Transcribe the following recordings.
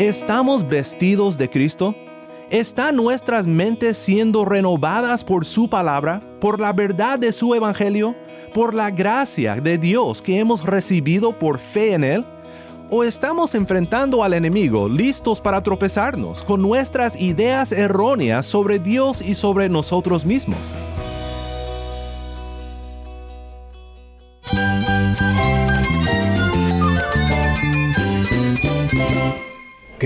¿Estamos vestidos de Cristo? ¿Están nuestras mentes siendo renovadas por su palabra, por la verdad de su evangelio, por la gracia de Dios que hemos recibido por fe en Él? ¿O estamos enfrentando al enemigo listos para tropezarnos con nuestras ideas erróneas sobre Dios y sobre nosotros mismos?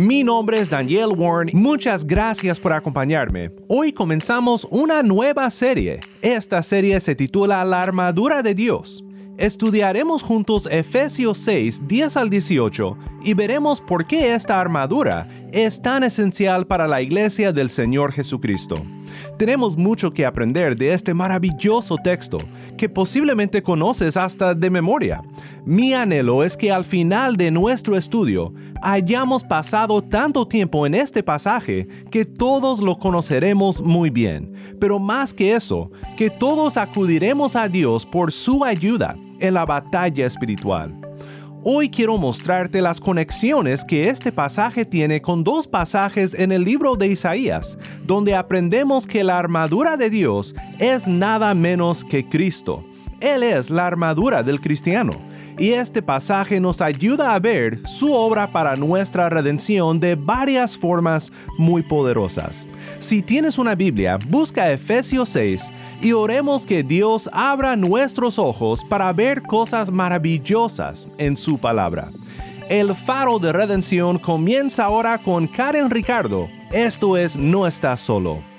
Mi nombre es Daniel Warren. Muchas gracias por acompañarme. Hoy comenzamos una nueva serie. Esta serie se titula La armadura de Dios. Estudiaremos juntos Efesios 6, 10 al 18 y veremos por qué esta armadura es tan esencial para la iglesia del Señor Jesucristo. Tenemos mucho que aprender de este maravilloso texto, que posiblemente conoces hasta de memoria. Mi anhelo es que al final de nuestro estudio hayamos pasado tanto tiempo en este pasaje que todos lo conoceremos muy bien, pero más que eso, que todos acudiremos a Dios por su ayuda en la batalla espiritual. Hoy quiero mostrarte las conexiones que este pasaje tiene con dos pasajes en el libro de Isaías, donde aprendemos que la armadura de Dios es nada menos que Cristo. Él es la armadura del cristiano y este pasaje nos ayuda a ver su obra para nuestra redención de varias formas muy poderosas. Si tienes una Biblia, busca Efesios 6 y oremos que Dios abra nuestros ojos para ver cosas maravillosas en su palabra. El faro de redención comienza ahora con Karen Ricardo. Esto es No estás solo.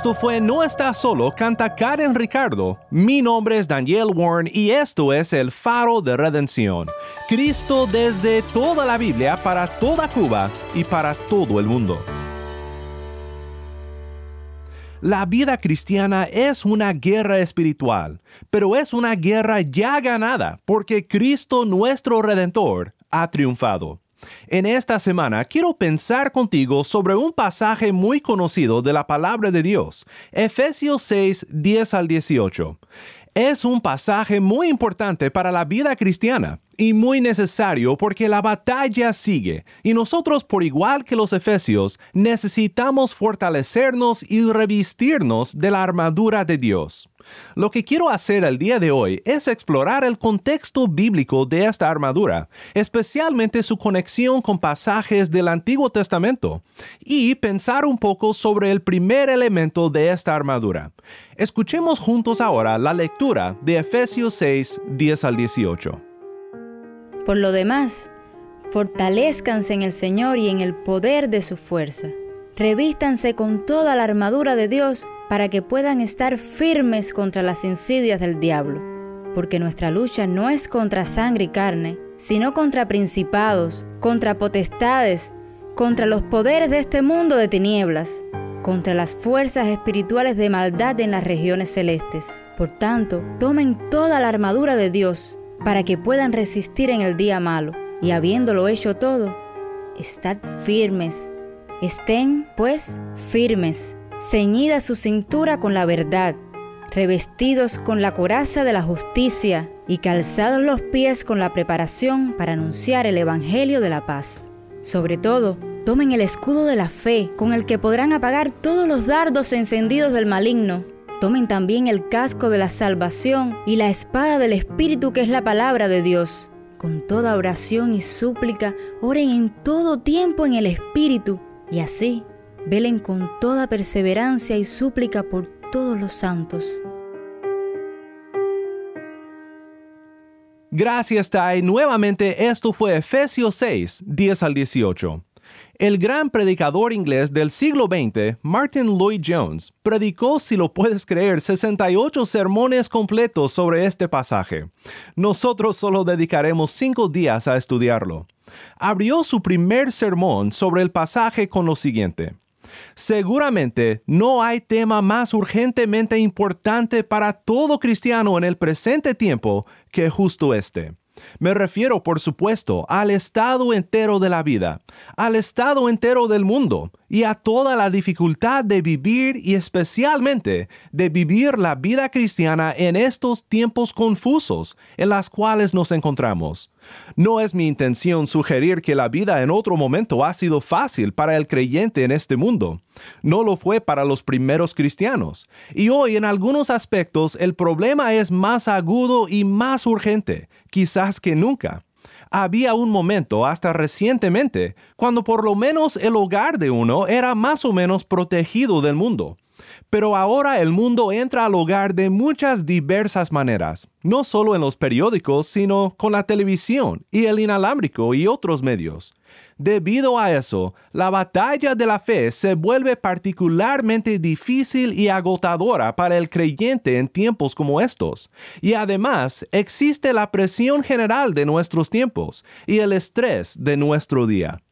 Esto fue No Estás Solo, canta Karen Ricardo. Mi nombre es Daniel Warren y esto es el Faro de Redención. Cristo desde toda la Biblia para toda Cuba y para todo el mundo. La vida cristiana es una guerra espiritual, pero es una guerra ya ganada porque Cristo nuestro Redentor ha triunfado. En esta semana quiero pensar contigo sobre un pasaje muy conocido de la palabra de Dios, Efesios 6, 10 al 18. Es un pasaje muy importante para la vida cristiana y muy necesario porque la batalla sigue y nosotros, por igual que los efesios, necesitamos fortalecernos y revestirnos de la armadura de Dios. Lo que quiero hacer el día de hoy es explorar el contexto bíblico de esta armadura, especialmente su conexión con pasajes del Antiguo Testamento, y pensar un poco sobre el primer elemento de esta armadura. Escuchemos juntos ahora la lectura de Efesios 6, 10 al 18. Por lo demás, fortalezcanse en el Señor y en el poder de su fuerza. Revístanse con toda la armadura de Dios para que puedan estar firmes contra las insidias del diablo. Porque nuestra lucha no es contra sangre y carne, sino contra principados, contra potestades, contra los poderes de este mundo de tinieblas, contra las fuerzas espirituales de maldad en las regiones celestes. Por tanto, tomen toda la armadura de Dios para que puedan resistir en el día malo, y habiéndolo hecho todo, estad firmes. Estén, pues, firmes, ceñida su cintura con la verdad, revestidos con la coraza de la justicia y calzados los pies con la preparación para anunciar el Evangelio de la paz. Sobre todo, tomen el escudo de la fe, con el que podrán apagar todos los dardos encendidos del maligno. Tomen también el casco de la salvación y la espada del Espíritu que es la palabra de Dios. Con toda oración y súplica, oren en todo tiempo en el Espíritu, y así velen con toda perseverancia y súplica por todos los santos. Gracias, Tai. Nuevamente, esto fue Efesios 6, 10 al 18. El gran predicador inglés del siglo XX, Martin Lloyd Jones, predicó, si lo puedes creer, 68 sermones completos sobre este pasaje. Nosotros solo dedicaremos 5 días a estudiarlo. Abrió su primer sermón sobre el pasaje con lo siguiente. Seguramente no hay tema más urgentemente importante para todo cristiano en el presente tiempo que justo este. Me refiero, por supuesto, al estado entero de la vida, al estado entero del mundo y a toda la dificultad de vivir y especialmente de vivir la vida cristiana en estos tiempos confusos en las cuales nos encontramos. No es mi intención sugerir que la vida en otro momento ha sido fácil para el creyente en este mundo. No lo fue para los primeros cristianos. Y hoy en algunos aspectos el problema es más agudo y más urgente, quizás que nunca. Había un momento hasta recientemente cuando por lo menos el hogar de uno era más o menos protegido del mundo. Pero ahora el mundo entra al hogar de muchas diversas maneras, no solo en los periódicos, sino con la televisión y el inalámbrico y otros medios. Debido a eso, la batalla de la fe se vuelve particularmente difícil y agotadora para el creyente en tiempos como estos. Y además existe la presión general de nuestros tiempos y el estrés de nuestro día.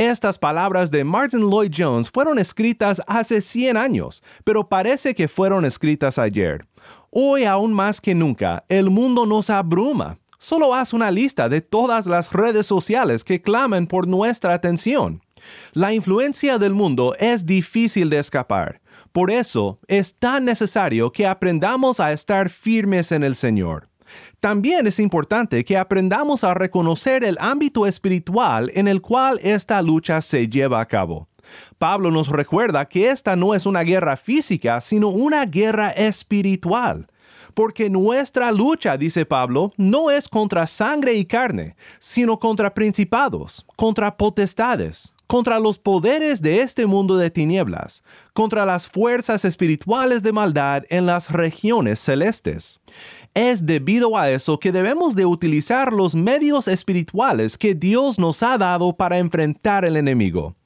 Estas palabras de Martin Lloyd Jones fueron escritas hace 100 años, pero parece que fueron escritas ayer. Hoy aún más que nunca, el mundo nos abruma. Solo haz una lista de todas las redes sociales que claman por nuestra atención. La influencia del mundo es difícil de escapar. Por eso es tan necesario que aprendamos a estar firmes en el Señor. También es importante que aprendamos a reconocer el ámbito espiritual en el cual esta lucha se lleva a cabo. Pablo nos recuerda que esta no es una guerra física, sino una guerra espiritual. Porque nuestra lucha, dice Pablo, no es contra sangre y carne, sino contra principados, contra potestades, contra los poderes de este mundo de tinieblas, contra las fuerzas espirituales de maldad en las regiones celestes. Es debido a eso que debemos de utilizar los medios espirituales que Dios nos ha dado para enfrentar el enemigo.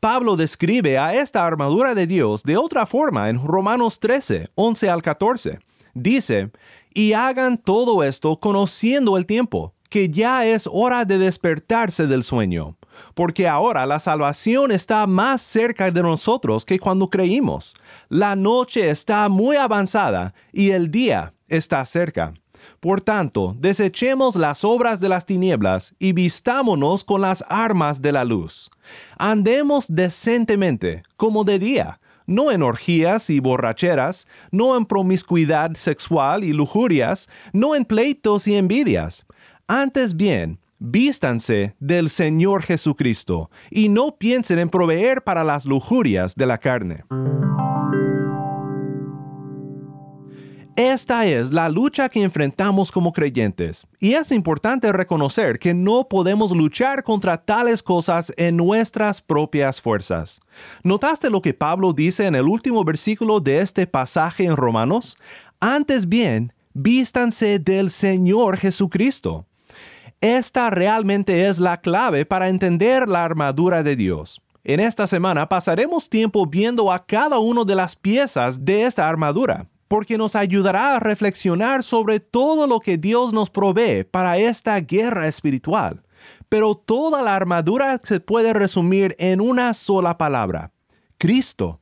Pablo describe a esta armadura de Dios de otra forma en Romanos 13, 11 al 14. Dice, y hagan todo esto conociendo el tiempo, que ya es hora de despertarse del sueño, porque ahora la salvación está más cerca de nosotros que cuando creímos. La noche está muy avanzada y el día está cerca. Por tanto, desechemos las obras de las tinieblas y vistámonos con las armas de la luz. Andemos decentemente, como de día, no en orgías y borracheras, no en promiscuidad sexual y lujurias, no en pleitos y envidias. Antes bien, vístanse del Señor Jesucristo y no piensen en proveer para las lujurias de la carne. Esta es la lucha que enfrentamos como creyentes, y es importante reconocer que no podemos luchar contra tales cosas en nuestras propias fuerzas. ¿Notaste lo que Pablo dice en el último versículo de este pasaje en Romanos? Antes bien, vístanse del Señor Jesucristo. Esta realmente es la clave para entender la armadura de Dios. En esta semana pasaremos tiempo viendo a cada una de las piezas de esta armadura porque nos ayudará a reflexionar sobre todo lo que Dios nos provee para esta guerra espiritual. Pero toda la armadura se puede resumir en una sola palabra, Cristo.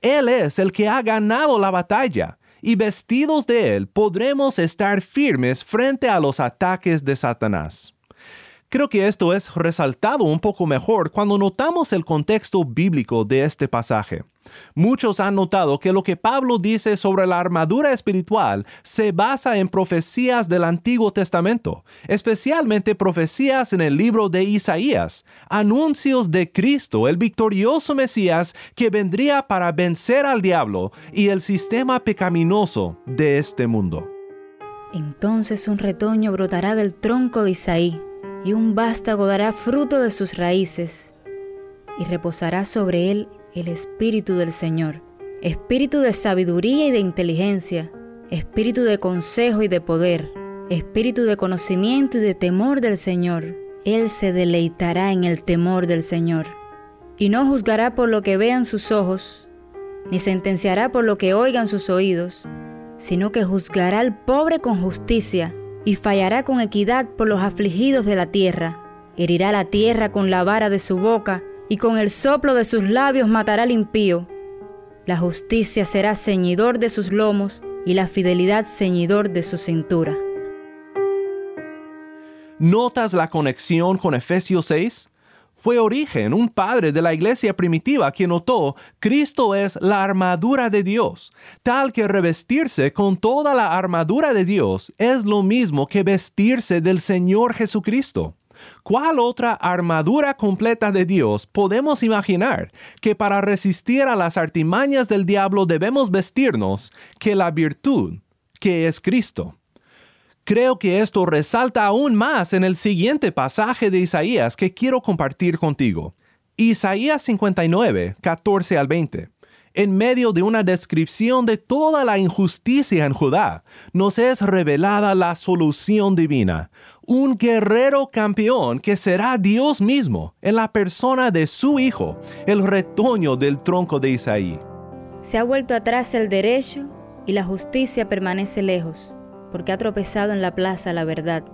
Él es el que ha ganado la batalla, y vestidos de Él podremos estar firmes frente a los ataques de Satanás. Creo que esto es resaltado un poco mejor cuando notamos el contexto bíblico de este pasaje. Muchos han notado que lo que Pablo dice sobre la armadura espiritual se basa en profecías del Antiguo Testamento, especialmente profecías en el libro de Isaías, anuncios de Cristo, el victorioso Mesías que vendría para vencer al diablo y el sistema pecaminoso de este mundo. Entonces un retoño brotará del tronco de Isaí, y un vástago dará fruto de sus raíces, y reposará sobre él el Espíritu del Señor, Espíritu de sabiduría y de inteligencia, Espíritu de consejo y de poder, Espíritu de conocimiento y de temor del Señor. Él se deleitará en el temor del Señor, y no juzgará por lo que vean sus ojos, ni sentenciará por lo que oigan sus oídos, sino que juzgará al pobre con justicia, y fallará con equidad por los afligidos de la tierra. Herirá la tierra con la vara de su boca, y con el soplo de sus labios matará al impío. La justicia será ceñidor de sus lomos y la fidelidad ceñidor de su cintura. ¿Notas la conexión con Efesios 6? Fue Origen, un padre de la iglesia primitiva, quien notó, Cristo es la armadura de Dios, tal que revestirse con toda la armadura de Dios es lo mismo que vestirse del Señor Jesucristo. ¿Cuál otra armadura completa de Dios podemos imaginar que para resistir a las artimañas del diablo debemos vestirnos que la virtud que es Cristo? Creo que esto resalta aún más en el siguiente pasaje de Isaías que quiero compartir contigo. Isaías 59, 14 al 20 en medio de una descripción de toda la injusticia en Judá, nos es revelada la solución divina, un guerrero campeón que será Dios mismo en la persona de su Hijo, el retoño del tronco de Isaí. Se ha vuelto atrás el derecho y la justicia permanece lejos, porque ha tropezado en la plaza la verdad,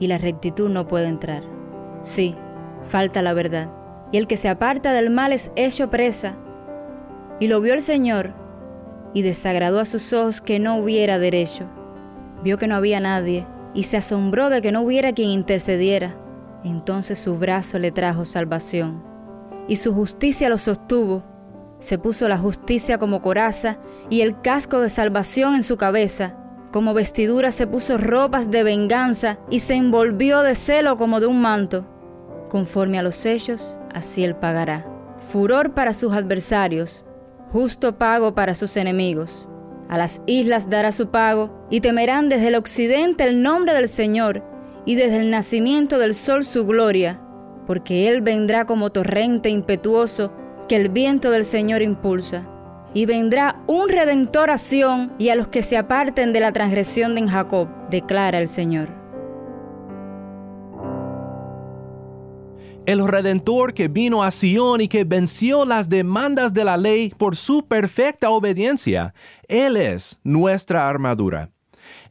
y la rectitud no puede entrar. Sí, falta la verdad, y el que se aparta del mal es hecho presa y lo vio el Señor, y desagradó a sus ojos que no hubiera derecho. Vio que no había nadie, y se asombró de que no hubiera quien intercediera. Entonces su brazo le trajo salvación, y su justicia lo sostuvo. Se puso la justicia como coraza, y el casco de salvación en su cabeza. Como vestidura se puso ropas de venganza, y se envolvió de celo como de un manto. Conforme a los hechos, así él pagará furor para sus adversarios, justo pago para sus enemigos. A las islas dará su pago, y temerán desde el occidente el nombre del Señor, y desde el nacimiento del sol su gloria, porque Él vendrá como torrente impetuoso que el viento del Señor impulsa. Y vendrá un redentor a Sión y a los que se aparten de la transgresión de Jacob, declara el Señor. El Redentor que vino a Sion y que venció las demandas de la ley por su perfecta obediencia. Él es nuestra armadura.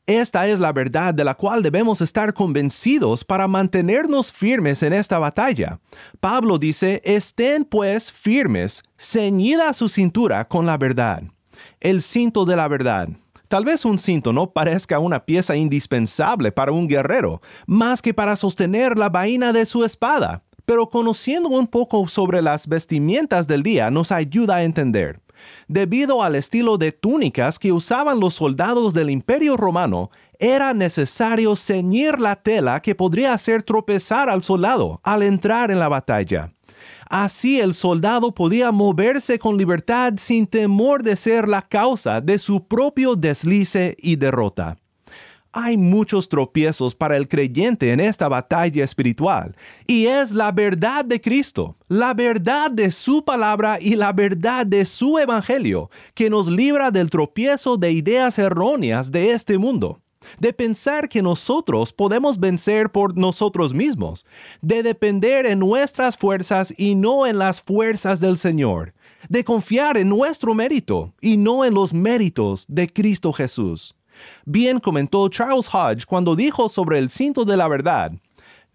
Esta es la verdad de la cual debemos estar convencidos para mantenernos firmes en esta batalla. Pablo dice, estén pues firmes, ceñida su cintura con la verdad. El cinto de la verdad. Tal vez un cinto no parezca una pieza indispensable para un guerrero, más que para sostener la vaina de su espada pero conociendo un poco sobre las vestimientas del día nos ayuda a entender. Debido al estilo de túnicas que usaban los soldados del Imperio Romano, era necesario ceñir la tela que podría hacer tropezar al soldado al entrar en la batalla. Así el soldado podía moverse con libertad sin temor de ser la causa de su propio deslice y derrota. Hay muchos tropiezos para el creyente en esta batalla espiritual, y es la verdad de Cristo, la verdad de su palabra y la verdad de su evangelio que nos libra del tropiezo de ideas erróneas de este mundo de pensar que nosotros podemos vencer por nosotros mismos, de depender en nuestras fuerzas y no en las fuerzas del Señor, de confiar en nuestro mérito y no en los méritos de Cristo Jesús. Bien comentó Charles Hodge cuando dijo sobre el cinto de la verdad,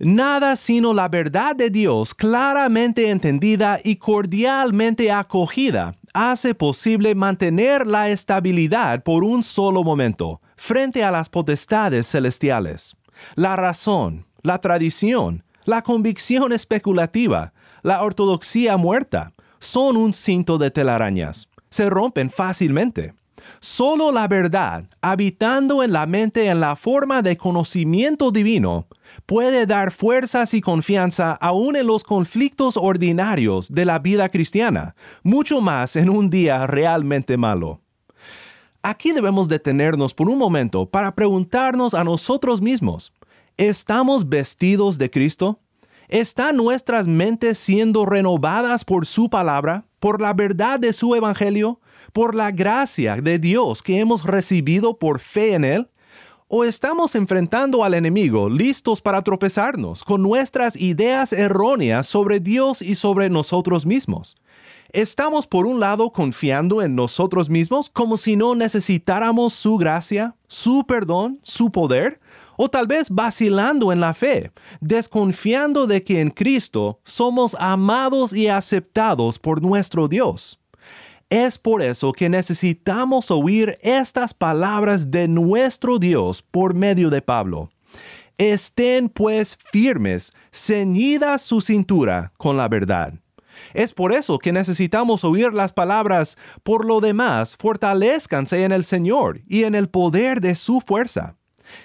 Nada sino la verdad de Dios claramente entendida y cordialmente acogida hace posible mantener la estabilidad por un solo momento frente a las potestades celestiales. La razón, la tradición, la convicción especulativa, la ortodoxia muerta, son un cinto de telarañas. Se rompen fácilmente. Solo la verdad, habitando en la mente en la forma de conocimiento divino, puede dar fuerzas y confianza aún en los conflictos ordinarios de la vida cristiana, mucho más en un día realmente malo. Aquí debemos detenernos por un momento para preguntarnos a nosotros mismos, ¿estamos vestidos de Cristo? ¿Están nuestras mentes siendo renovadas por su palabra, por la verdad de su evangelio? Por la gracia de Dios que hemos recibido por fe en Él? ¿O estamos enfrentando al enemigo listos para tropezarnos con nuestras ideas erróneas sobre Dios y sobre nosotros mismos? ¿Estamos por un lado confiando en nosotros mismos como si no necesitáramos su gracia, su perdón, su poder? ¿O tal vez vacilando en la fe, desconfiando de que en Cristo somos amados y aceptados por nuestro Dios? Es por eso que necesitamos oír estas palabras de nuestro Dios por medio de Pablo. Estén pues firmes, ceñida su cintura con la verdad. Es por eso que necesitamos oír las palabras, por lo demás, fortalezcanse en el Señor y en el poder de su fuerza.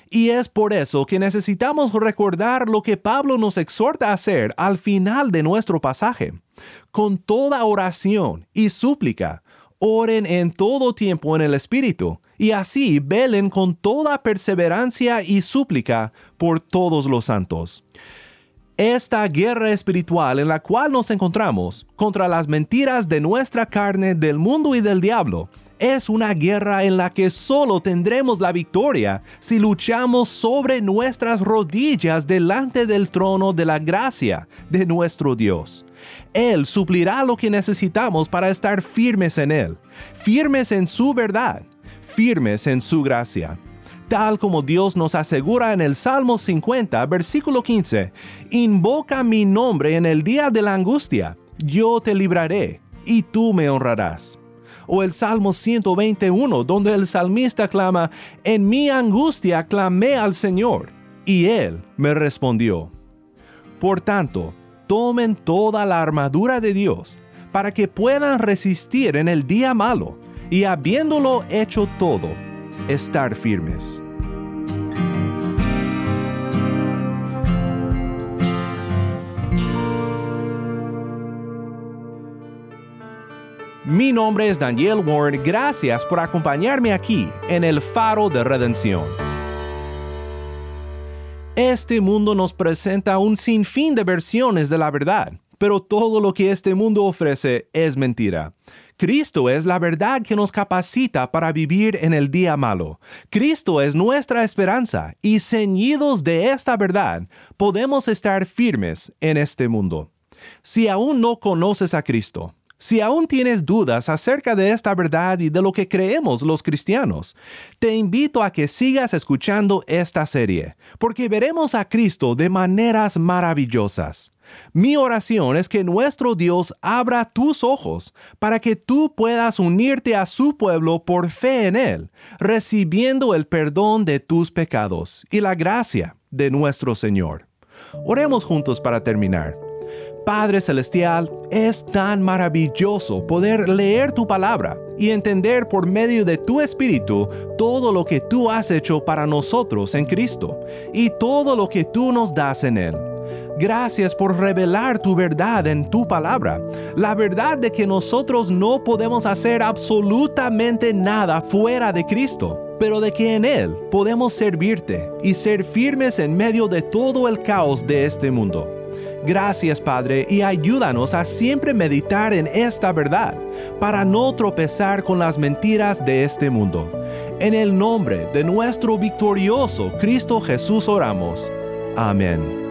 Y es por eso que necesitamos recordar lo que Pablo nos exhorta a hacer al final de nuestro pasaje. Con toda oración y súplica, oren en todo tiempo en el Espíritu, y así velen con toda perseverancia y súplica por todos los santos. Esta guerra espiritual en la cual nos encontramos contra las mentiras de nuestra carne, del mundo y del diablo, es una guerra en la que solo tendremos la victoria si luchamos sobre nuestras rodillas delante del trono de la gracia de nuestro Dios. Él suplirá lo que necesitamos para estar firmes en Él, firmes en su verdad, firmes en su gracia. Tal como Dios nos asegura en el Salmo 50, versículo 15, Invoca mi nombre en el día de la angustia, yo te libraré, y tú me honrarás o el Salmo 121, donde el salmista clama, En mi angustia clamé al Señor, y Él me respondió. Por tanto, tomen toda la armadura de Dios, para que puedan resistir en el día malo, y habiéndolo hecho todo, estar firmes. Mi nombre es Daniel Warren, gracias por acompañarme aquí en el Faro de Redención. Este mundo nos presenta un sinfín de versiones de la verdad, pero todo lo que este mundo ofrece es mentira. Cristo es la verdad que nos capacita para vivir en el día malo. Cristo es nuestra esperanza y ceñidos de esta verdad podemos estar firmes en este mundo. Si aún no conoces a Cristo, si aún tienes dudas acerca de esta verdad y de lo que creemos los cristianos, te invito a que sigas escuchando esta serie, porque veremos a Cristo de maneras maravillosas. Mi oración es que nuestro Dios abra tus ojos para que tú puedas unirte a su pueblo por fe en Él, recibiendo el perdón de tus pecados y la gracia de nuestro Señor. Oremos juntos para terminar. Padre Celestial, es tan maravilloso poder leer tu palabra y entender por medio de tu Espíritu todo lo que tú has hecho para nosotros en Cristo y todo lo que tú nos das en Él. Gracias por revelar tu verdad en tu palabra, la verdad de que nosotros no podemos hacer absolutamente nada fuera de Cristo pero de que en Él podemos servirte y ser firmes en medio de todo el caos de este mundo. Gracias Padre y ayúdanos a siempre meditar en esta verdad para no tropezar con las mentiras de este mundo. En el nombre de nuestro victorioso Cristo Jesús oramos. Amén.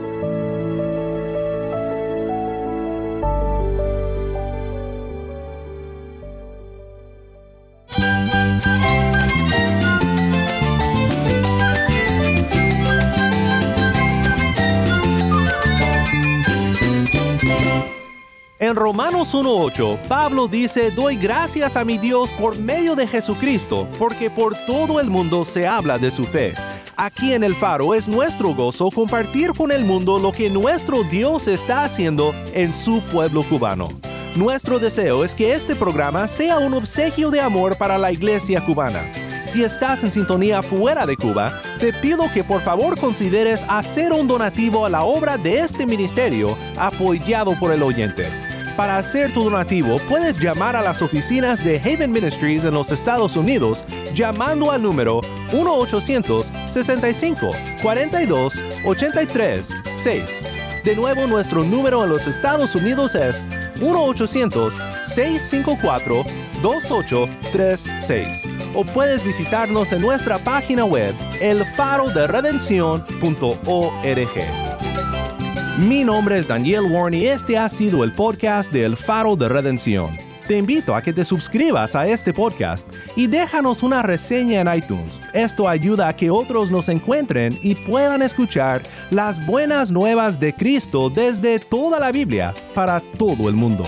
Romanos 1.8, Pablo dice, doy gracias a mi Dios por medio de Jesucristo, porque por todo el mundo se habla de su fe. Aquí en el faro es nuestro gozo compartir con el mundo lo que nuestro Dios está haciendo en su pueblo cubano. Nuestro deseo es que este programa sea un obsequio de amor para la iglesia cubana. Si estás en sintonía fuera de Cuba, te pido que por favor consideres hacer un donativo a la obra de este ministerio apoyado por el oyente. Para hacer tu donativo, puedes llamar a las oficinas de Haven Ministries en los Estados Unidos llamando al número 1-800-65-42-83-6. De nuevo, nuestro número en los Estados Unidos es 1-800-654-2836. O puedes visitarnos en nuestra página web elfaroderedención.org. Mi nombre es Daniel Warren y este ha sido el podcast de El Faro de Redención. Te invito a que te suscribas a este podcast y déjanos una reseña en iTunes. Esto ayuda a que otros nos encuentren y puedan escuchar las buenas nuevas de Cristo desde toda la Biblia para todo el mundo.